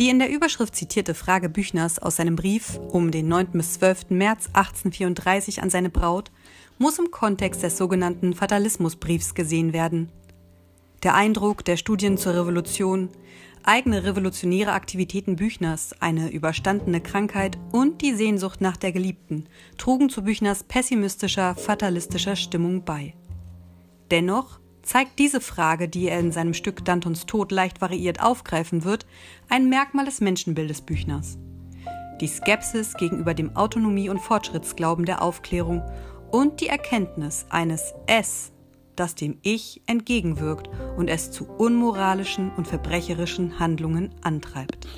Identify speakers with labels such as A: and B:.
A: Die in der Überschrift zitierte Frage Büchners aus seinem Brief um den 9. bis 12. März 1834 an seine Braut muss im Kontext des sogenannten Fatalismusbriefs gesehen werden. Der Eindruck der Studien zur Revolution, eigene revolutionäre Aktivitäten Büchners, eine überstandene Krankheit und die Sehnsucht nach der Geliebten trugen zu Büchners pessimistischer, fatalistischer Stimmung bei. Dennoch zeigt diese Frage, die er in seinem Stück Dantons Tod leicht variiert aufgreifen wird, ein Merkmal des Menschenbildes Büchners. Die Skepsis gegenüber dem Autonomie- und Fortschrittsglauben der Aufklärung und die Erkenntnis eines Es, das dem Ich entgegenwirkt und es zu unmoralischen und verbrecherischen Handlungen antreibt.